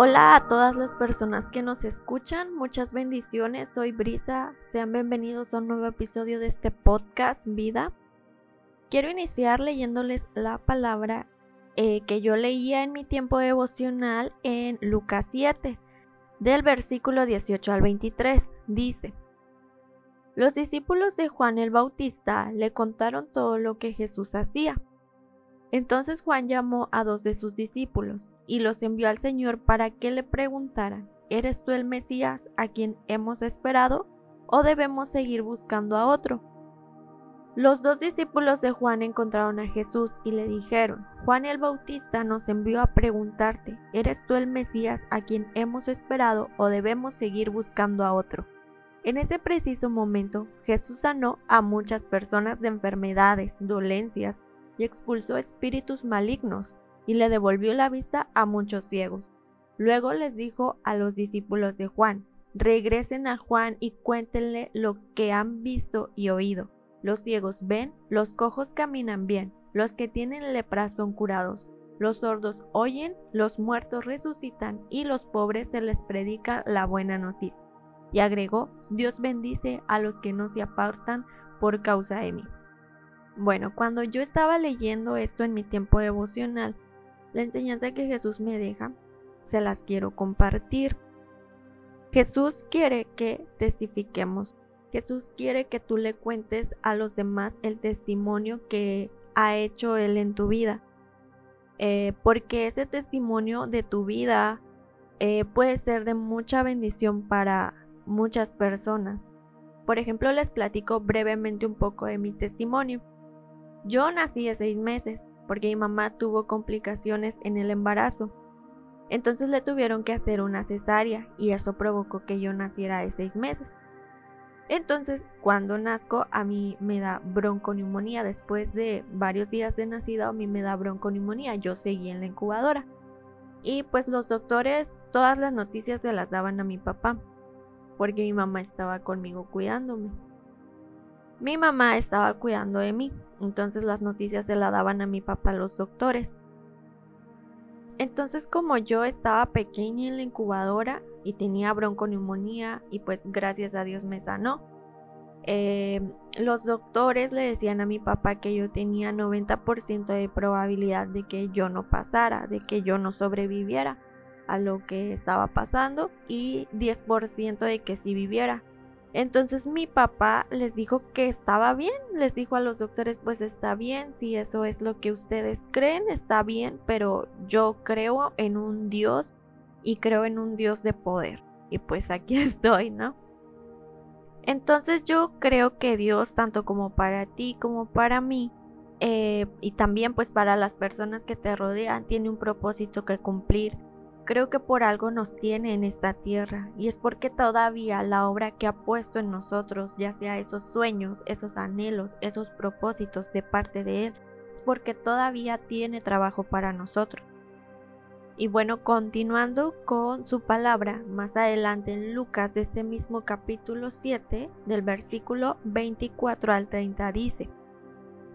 Hola a todas las personas que nos escuchan, muchas bendiciones, soy Brisa, sean bienvenidos a un nuevo episodio de este podcast Vida. Quiero iniciar leyéndoles la palabra eh, que yo leía en mi tiempo devocional en Lucas 7, del versículo 18 al 23. Dice, los discípulos de Juan el Bautista le contaron todo lo que Jesús hacía. Entonces Juan llamó a dos de sus discípulos y los envió al Señor para que le preguntaran, ¿eres tú el Mesías a quien hemos esperado o debemos seguir buscando a otro? Los dos discípulos de Juan encontraron a Jesús y le dijeron, Juan el Bautista nos envió a preguntarte, ¿eres tú el Mesías a quien hemos esperado o debemos seguir buscando a otro? En ese preciso momento, Jesús sanó a muchas personas de enfermedades, dolencias y expulsó espíritus malignos y le devolvió la vista a muchos ciegos. Luego les dijo a los discípulos de Juan, regresen a Juan y cuéntenle lo que han visto y oído. Los ciegos ven, los cojos caminan bien, los que tienen lepra son curados, los sordos oyen, los muertos resucitan y los pobres se les predica la buena noticia. Y agregó, Dios bendice a los que no se apartan por causa de mí. Bueno, cuando yo estaba leyendo esto en mi tiempo devocional, la enseñanza que Jesús me deja, se las quiero compartir. Jesús quiere que testifiquemos. Jesús quiere que tú le cuentes a los demás el testimonio que ha hecho Él en tu vida. Eh, porque ese testimonio de tu vida eh, puede ser de mucha bendición para muchas personas. Por ejemplo, les platico brevemente un poco de mi testimonio. Yo nací de seis meses porque mi mamá tuvo complicaciones en el embarazo. Entonces le tuvieron que hacer una cesárea y eso provocó que yo naciera de seis meses. Entonces, cuando nazco, a mí me da bronconeumonía. Después de varios días de nacido, a mí me da bronconeumonía. Yo seguí en la incubadora. Y pues los doctores, todas las noticias se las daban a mi papá porque mi mamá estaba conmigo cuidándome. Mi mamá estaba cuidando de mí, entonces las noticias se la daban a mi papá los doctores. Entonces como yo estaba pequeña en la incubadora y tenía bronconeumonía y pues gracias a Dios me sanó, eh, los doctores le decían a mi papá que yo tenía 90% de probabilidad de que yo no pasara, de que yo no sobreviviera a lo que estaba pasando y 10% de que si viviera. Entonces mi papá les dijo que estaba bien, les dijo a los doctores pues está bien, si eso es lo que ustedes creen, está bien, pero yo creo en un Dios y creo en un Dios de poder. Y pues aquí estoy, ¿no? Entonces yo creo que Dios, tanto como para ti como para mí, eh, y también pues para las personas que te rodean, tiene un propósito que cumplir Creo que por algo nos tiene en esta tierra y es porque todavía la obra que ha puesto en nosotros, ya sea esos sueños, esos anhelos, esos propósitos de parte de Él, es porque todavía tiene trabajo para nosotros. Y bueno, continuando con su palabra, más adelante en Lucas de ese mismo capítulo 7, del versículo 24 al 30 dice,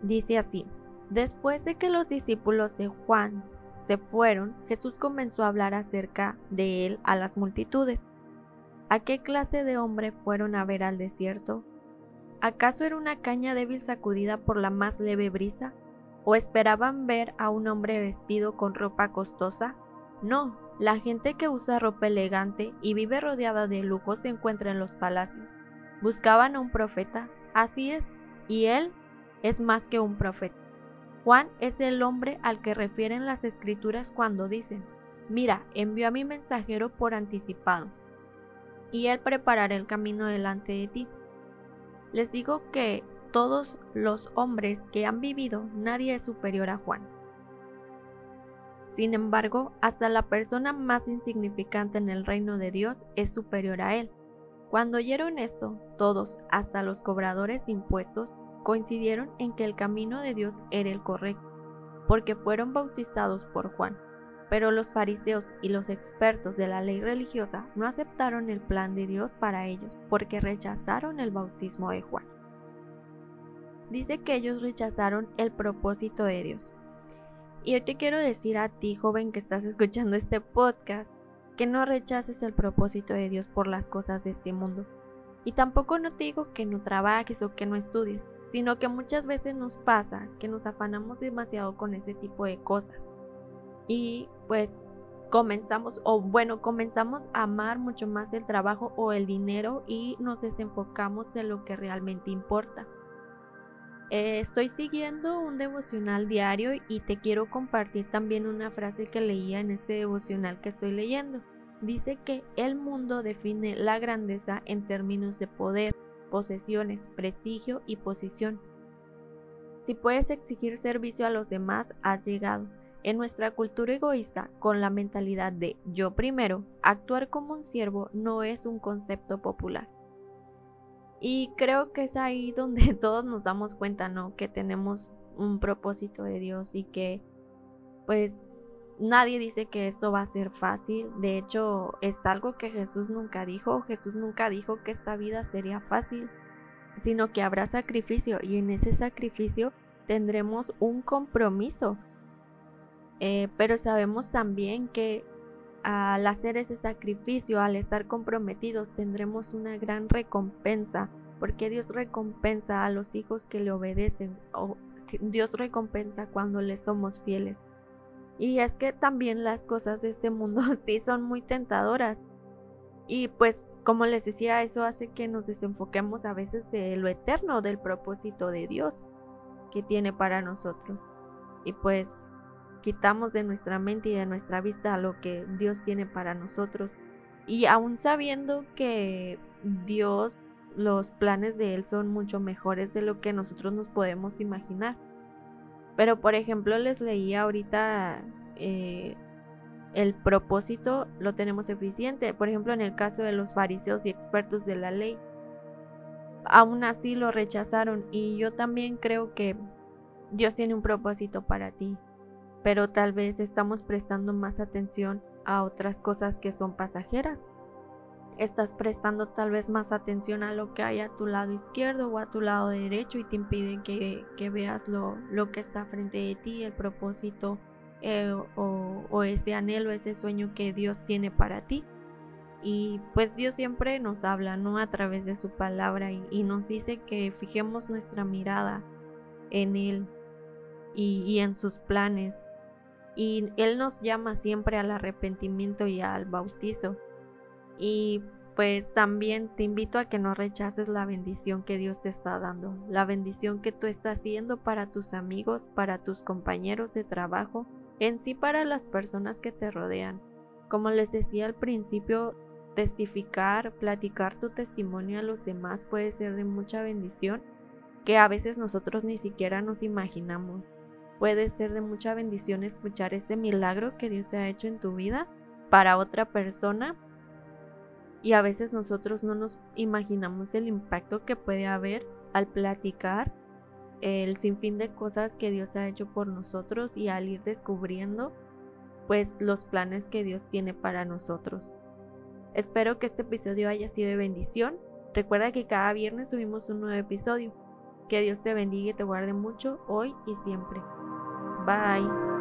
dice así, después de que los discípulos de Juan se fueron, Jesús comenzó a hablar acerca de él a las multitudes. ¿A qué clase de hombre fueron a ver al desierto? ¿Acaso era una caña débil sacudida por la más leve brisa? ¿O esperaban ver a un hombre vestido con ropa costosa? No, la gente que usa ropa elegante y vive rodeada de lujo se encuentra en los palacios. Buscaban a un profeta, así es, y él es más que un profeta. Juan es el hombre al que refieren las escrituras cuando dicen, mira, envió a mi mensajero por anticipado, y él preparará el camino delante de ti. Les digo que todos los hombres que han vivido, nadie es superior a Juan. Sin embargo, hasta la persona más insignificante en el reino de Dios es superior a él. Cuando oyeron esto, todos, hasta los cobradores de impuestos, coincidieron en que el camino de Dios era el correcto, porque fueron bautizados por Juan. Pero los fariseos y los expertos de la ley religiosa no aceptaron el plan de Dios para ellos, porque rechazaron el bautismo de Juan. Dice que ellos rechazaron el propósito de Dios. Y hoy te quiero decir a ti, joven que estás escuchando este podcast, que no rechaces el propósito de Dios por las cosas de este mundo. Y tampoco no te digo que no trabajes o que no estudies, sino que muchas veces nos pasa que nos afanamos demasiado con ese tipo de cosas. Y pues comenzamos, o bueno, comenzamos a amar mucho más el trabajo o el dinero y nos desenfocamos de lo que realmente importa. Eh, estoy siguiendo un devocional diario y te quiero compartir también una frase que leía en este devocional que estoy leyendo. Dice que el mundo define la grandeza en términos de poder, posesiones, prestigio y posición. Si puedes exigir servicio a los demás, has llegado. En nuestra cultura egoísta, con la mentalidad de yo primero, actuar como un siervo no es un concepto popular. Y creo que es ahí donde todos nos damos cuenta, ¿no? Que tenemos un propósito de Dios y que pues nadie dice que esto va a ser fácil. De hecho, es algo que Jesús nunca dijo. Jesús nunca dijo que esta vida sería fácil, sino que habrá sacrificio y en ese sacrificio tendremos un compromiso eh, pero sabemos también que al hacer ese sacrificio, al estar comprometidos, tendremos una gran recompensa, porque Dios recompensa a los hijos que le obedecen, o Dios recompensa cuando le somos fieles. Y es que también las cosas de este mundo sí son muy tentadoras. Y pues como les decía, eso hace que nos desenfoquemos a veces de lo eterno, del propósito de Dios que tiene para nosotros. Y pues quitamos de nuestra mente y de nuestra vista lo que Dios tiene para nosotros. Y aún sabiendo que Dios, los planes de Él son mucho mejores de lo que nosotros nos podemos imaginar. Pero por ejemplo les leía ahorita eh, el propósito lo tenemos eficiente. Por ejemplo en el caso de los fariseos y expertos de la ley. Aún así lo rechazaron y yo también creo que Dios tiene un propósito para ti pero tal vez estamos prestando más atención a otras cosas que son pasajeras. Estás prestando tal vez más atención a lo que hay a tu lado izquierdo o a tu lado derecho y te impiden que, veas lo, lo, que está frente de ti, el propósito eh, o, ese anhelo, ese sueño que Dios tiene para ti. Y pues Dios siempre nos habla, ¿no? A través de su palabra y, nos dice que fijemos nuestra mirada en Él y en sus planes y Él nos llama siempre al arrepentimiento y al bautizo. Y pues también te invito a que no rechaces la bendición que Dios te está dando, la bendición que tú estás haciendo para tus amigos, para tus compañeros de trabajo, en sí para las personas que te rodean. Como les decía al principio, testificar, platicar tu testimonio a los demás puede ser de mucha bendición que a veces nosotros ni siquiera nos imaginamos. Puede ser de mucha bendición escuchar ese milagro que Dios ha hecho en tu vida para otra persona. Y a veces nosotros no nos imaginamos el impacto que puede haber al platicar el sinfín de cosas que Dios ha hecho por nosotros y al ir descubriendo pues los planes que Dios tiene para nosotros. Espero que este episodio haya sido de bendición. Recuerda que cada viernes subimos un nuevo episodio. Que Dios te bendiga y te guarde mucho hoy y siempre. Bye.